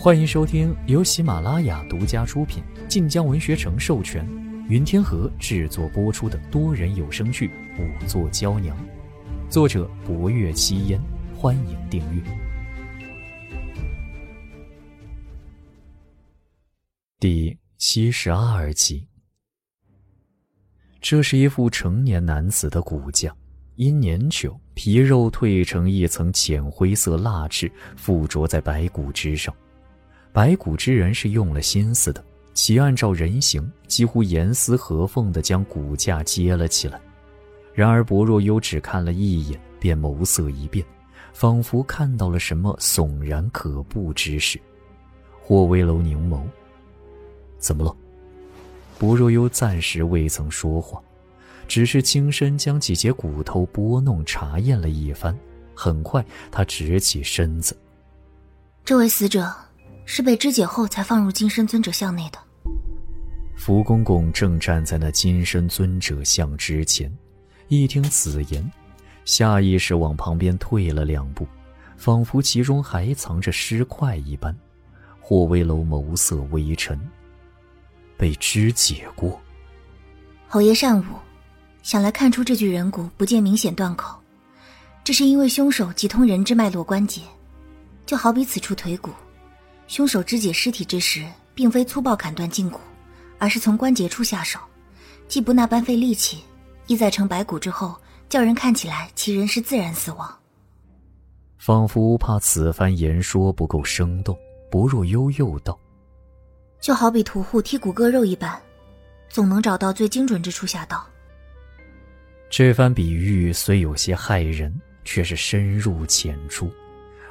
欢迎收听由喜马拉雅独家出品、晋江文学城授权、云天河制作播出的多人有声剧《五座娇娘》，作者：博月七烟。欢迎订阅。第七十二集。这是一副成年男子的骨架，因年久，皮肉褪成一层浅灰色蜡质，附着在白骨之上。白骨之人是用了心思的，其按照人形，几乎严丝合缝地将骨架接了起来。然而薄若幽只看了一眼，便眸色一变，仿佛看到了什么悚然可怖之事。霍威楼凝眸，怎么了？薄若幽暂时未曾说话，只是轻身将几节骨头拨弄查验了一番。很快，他直起身子。这位死者是被肢解后才放入金身尊者像内的。福公公正站在那金身尊者像之前，一听此言，下意识往旁边退了两步，仿佛其中还藏着尸块一般。霍威楼眸色微沉。被肢解过，侯爷善舞，想来看出这具人骨不见明显断口，这是因为凶手急通人之脉络关节，就好比此处腿骨，凶手肢解尸体之时，并非粗暴砍断胫骨，而是从关节处下手，既不那般费力气，亦在成白骨之后，叫人看起来其人是自然死亡。仿佛怕此番言说不够生动，不若悠悠道。就好比屠户剔骨割肉一般，总能找到最精准之处下刀。这番比喻虽有些骇人，却是深入浅出。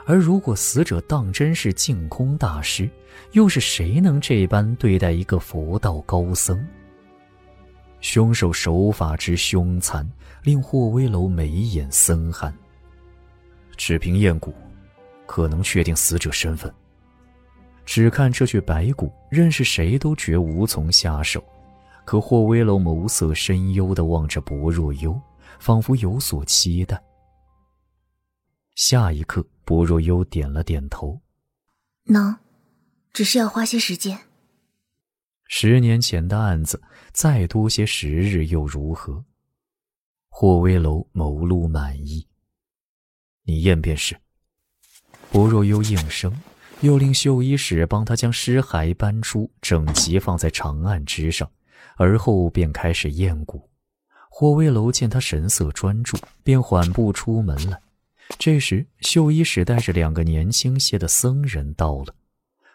而如果死者当真是净空大师，又是谁能这般对待一个佛道高僧？凶手手法之凶残，令霍威楼眉眼森寒。只凭验骨，可能确定死者身份。只看这具白骨，认识谁都绝无从下手。可霍威楼眸色深幽的望着薄若幽，仿佛有所期待。下一刻，薄若幽点了点头：“能，只是要花些时间。”十年前的案子，再多些时日又如何？霍威楼眸露满意：“你验便是。”薄若幽应声。又令绣衣使帮他将尸骸搬出，整齐放在长案之上，而后便开始验骨。霍威楼见他神色专注，便缓步出门来。这时，秀衣使带着两个年轻些的僧人到了。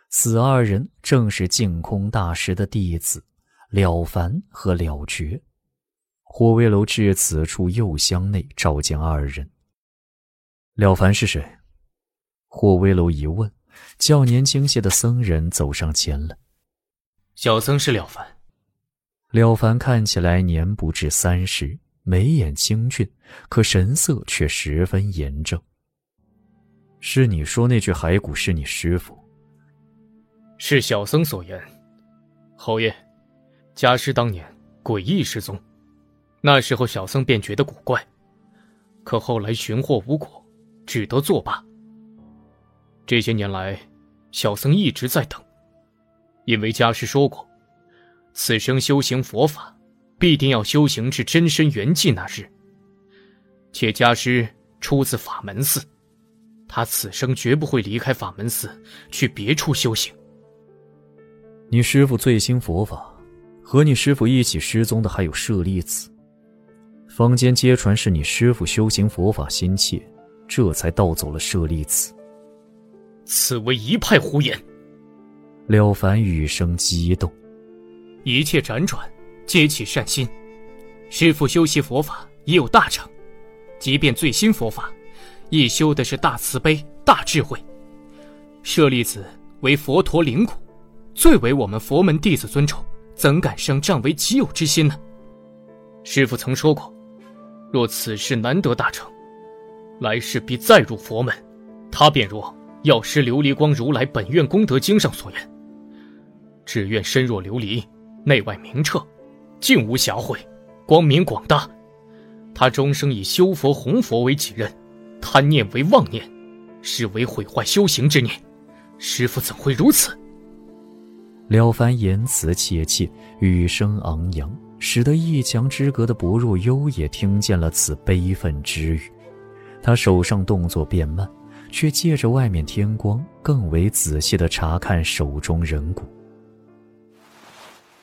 此二人正是净空大师的弟子了凡和了觉。霍威楼至此处右厢内，召见二人。了凡是谁？霍威楼一问。较年轻些的僧人走上前来。小僧是了凡。了凡看起来年不至三十，眉眼清俊，可神色却十分严正。是你说那具骸骨是你师傅？是小僧所言。侯爷，家师当年诡异失踪，那时候小僧便觉得古怪，可后来寻获无果，只得作罢。这些年来，小僧一直在等，因为家师说过，此生修行佛法，必定要修行至真身圆寂那日。且家师出自法门寺，他此生绝不会离开法门寺去别处修行。你师父最新佛法，和你师父一起失踪的还有舍利子。坊间皆传是你师父修行佛法心切，这才盗走了舍利子。此为一派胡言。了凡语声激动，一切辗转，皆起善心。师父修习佛法已有大成，即便最新佛法，亦修的是大慈悲、大智慧。舍利子为佛陀灵骨，最为我们佛门弟子尊崇，怎敢生占为己有之心呢？师父曾说过，若此事难得大成，来世必再入佛门。他便若。药师琉璃光如来本愿功德经上所言，只愿身若琉璃，内外明澈，净无瑕秽，光明广大。他终生以修佛弘佛为己任，贪念为妄念，是为毁坏修行之念，师傅怎会如此？了凡言辞切切，语声昂扬，使得一墙之隔的薄若幽也听见了此悲愤之语。他手上动作变慢，却借着外面天光，更为仔细地查看手中人骨。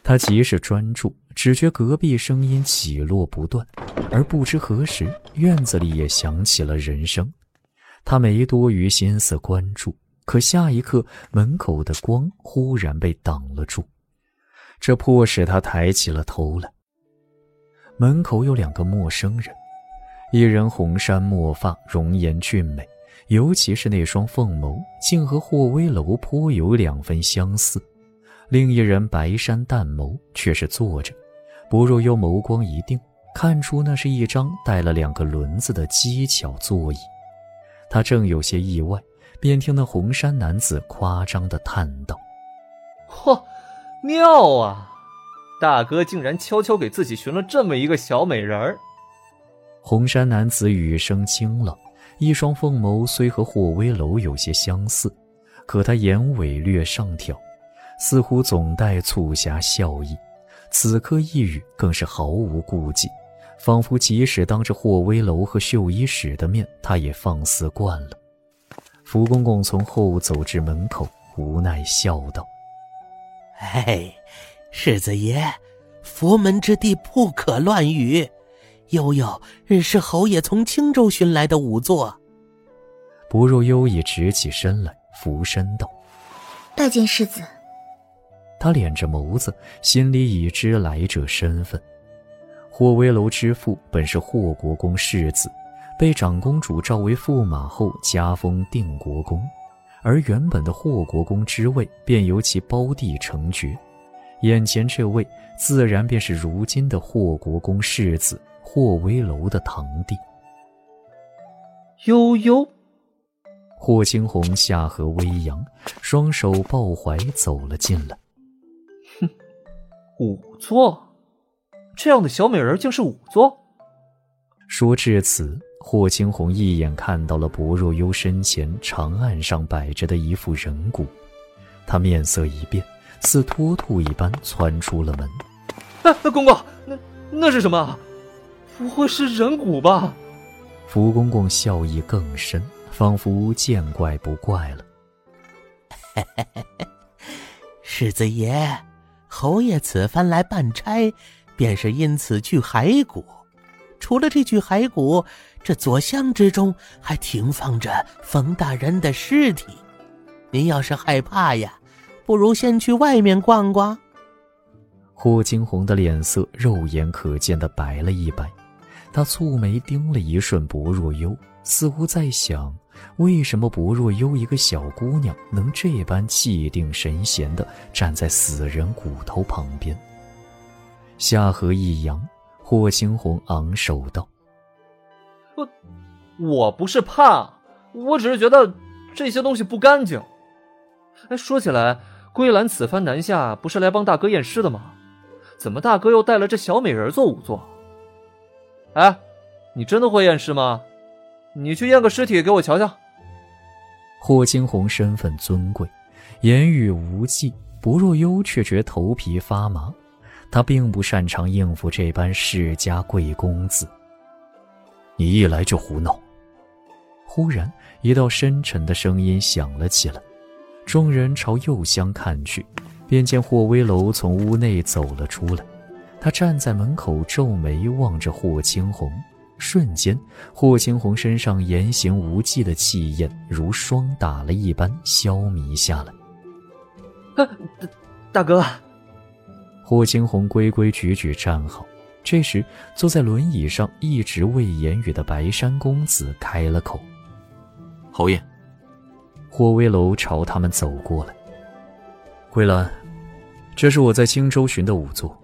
他极是专注，只觉隔壁声音起落不断，而不知何时，院子里也响起了人声。他没多余心思关注，可下一刻，门口的光忽然被挡了住，这迫使他抬起了头来。门口有两个陌生人，一人红衫墨发，容颜俊美，尤其是那双凤眸，竟和霍威楼颇有两分相似。另一人白衫淡眸，却是坐着。薄若幽眸光一定，看出那是一张带了两个轮子的机巧座椅。他正有些意外，便听那红衫男子夸张的叹道：“嚯，妙啊！大哥竟然悄悄给自己寻了这么一个小美人儿。”红衫男子语声清冷，一双凤眸虽和霍威楼有些相似，可他眼尾略上挑。似乎总带促狭笑意，此刻一语更是毫无顾忌，仿佛即使当着霍威楼和秀衣使的面，他也放肆惯了。福公公从后走至门口，无奈笑道：“哎，世子爷，佛门之地不可乱语。悠悠是侯爷从青州寻来的仵作。”不若幽已直起身来，俯身道：“拜见世子。”他敛着眸子，心里已知来者身份。霍威楼之父本是霍国公世子，被长公主召为驸马后加封定国公，而原本的霍国公之位便由其胞弟承爵。眼前这位自然便是如今的霍国公世子霍威楼的堂弟。悠悠，霍青红下颌微扬，双手抱怀走了进来。仵作，这样的小美人竟是仵作。说至此，霍青红一眼看到了薄若幽身前长案上摆着的一副人骨，他面色一变，似脱兔一般窜出了门。哎，公公，那那是什么？不会是人骨吧？福公公笑意更深，仿佛见怪不怪了。嘿嘿嘿嘿，世子爷。侯爷此番来办差，便是因此去骸骨。除了这具骸骨，这左厢之中还停放着冯大人的尸体。您要是害怕呀，不如先去外面逛逛。霍惊鸿的脸色肉眼可见的白了一白，他蹙眉盯了一瞬薄若幽，似乎在想。为什么薄若幽一个小姑娘能这般气定神闲地站在死人骨头旁边？下颌一扬，霍青红昂首道：“我，我不是怕，我只是觉得这些东西不干净。哎，说起来，归兰此番南下不是来帮大哥验尸的吗？怎么大哥又带了这小美人做仵作？哎，你真的会验尸吗？”你去验个尸体给我瞧瞧。霍惊鸿身份尊贵，言语无忌，不若幽却觉头皮发麻。他并不擅长应付这般世家贵公子。你一来就胡闹。忽然，一道深沉的声音响了起来。众人朝右厢看去，便见霍威楼从屋内走了出来。他站在门口，皱眉望着霍青红。瞬间，霍青红身上言行无忌的气焰如霜打了一般消弭下来。大大哥，霍青红规规矩矩站好。这时，坐在轮椅上一直未言语的白山公子开了口：“侯爷。”霍威楼朝他们走过来。桂兰，这是我在青州寻的仵作，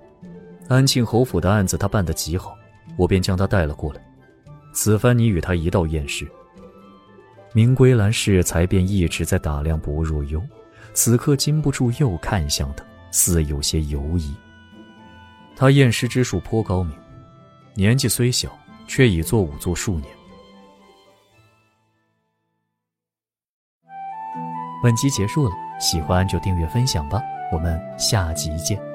安庆侯府的案子他办得极好。我便将他带了过来。此番你与他一道验尸。明归兰适才便一直在打量薄若幽，此刻禁不住又看向他，似有些犹疑。他验尸之术颇高明，年纪虽小，却已做仵作数年。本集结束了，喜欢就订阅分享吧，我们下集见。